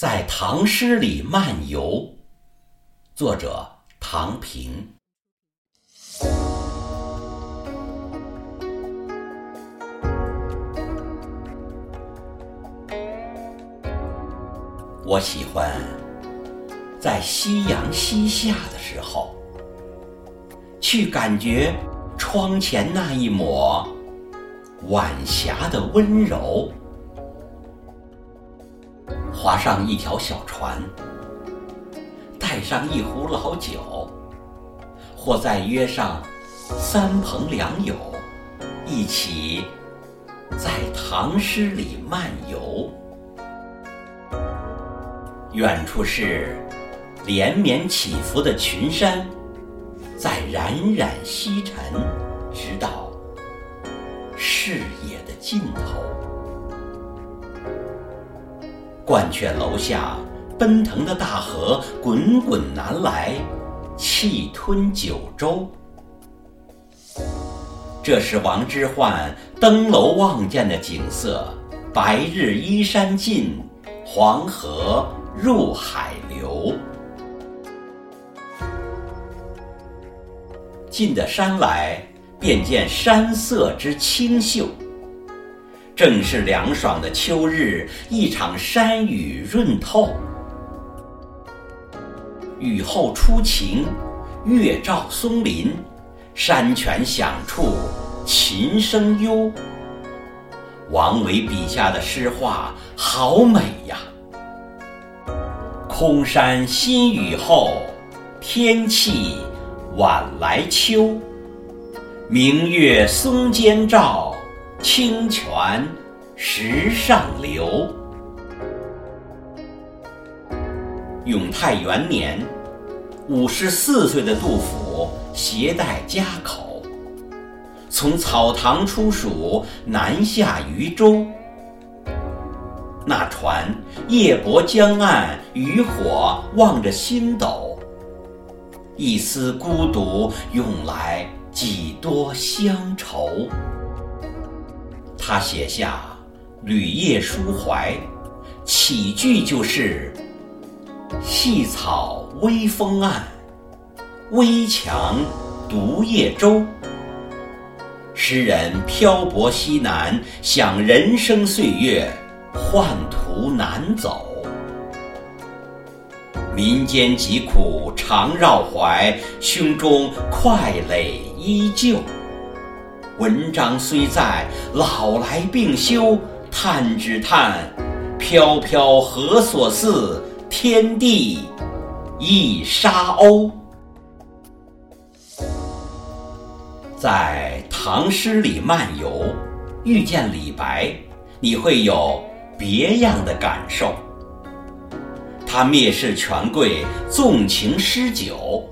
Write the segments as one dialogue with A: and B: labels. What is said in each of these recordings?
A: 在唐诗里漫游，作者唐平。我喜欢在夕阳西下的时候，去感觉窗前那一抹晚霞的温柔。划上一条小船，带上一壶老酒，或再约上三朋两友，一起在唐诗里漫游。远处是连绵起伏的群山，在冉冉西沉，直到视野的尽头。鹳雀楼下奔腾的大河滚滚南来，气吞九州。这是王之涣登楼望见的景色：白日依山尽，黄河入海流。近的山来，便见山色之清秀。正是凉爽的秋日，一场山雨润透。雨后初晴，月照松林，山泉响处，琴声幽。王维笔下的诗画好美呀！空山新雨后，天气晚来秋。明月松间照。清泉石上流。永泰元年，五十四岁的杜甫携带家口，从草堂出蜀，南下渝州。那船夜泊江岸，渔火望着星斗，一丝孤独涌来几多乡愁。他写下《旅夜抒怀》，起句就是“细草微风岸，危樯独夜舟”。诗人漂泊西南，想人生岁月，宦途难走，民间疾苦常绕怀，胸中快垒依旧。文章虽在，老来病休。叹只叹，飘飘何所似？天地一沙鸥。在唐诗里漫游，遇见李白，你会有别样的感受。他蔑视权贵，纵情诗酒。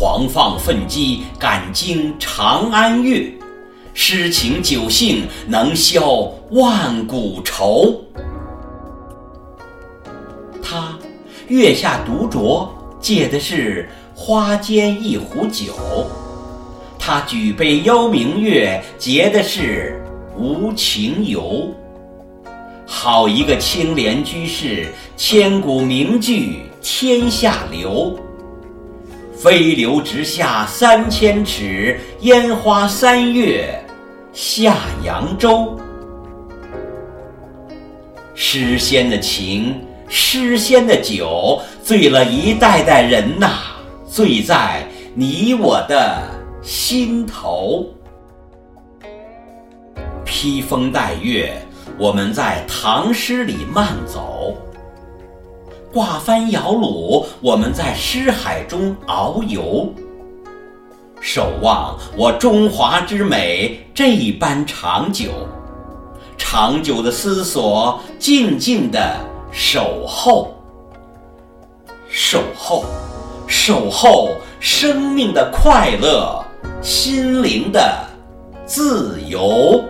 A: 狂放奋激，敢惊长安月；诗情酒兴，能消万古愁。他月下独酌，借的是花间一壶酒；他举杯邀明月，结的是无情游。好一个清廉居士，千古名句天下流。飞流直下三千尺，烟花三月下扬州。诗仙的情，诗仙的酒，醉了一代代人呐，醉在你我的心头。披风戴月，我们在唐诗里慢走。挂帆摇橹，我们在诗海中遨游，守望我中华之美这般长久，长久的思索，静静的守候，守候，守候生命的快乐，心灵的自由。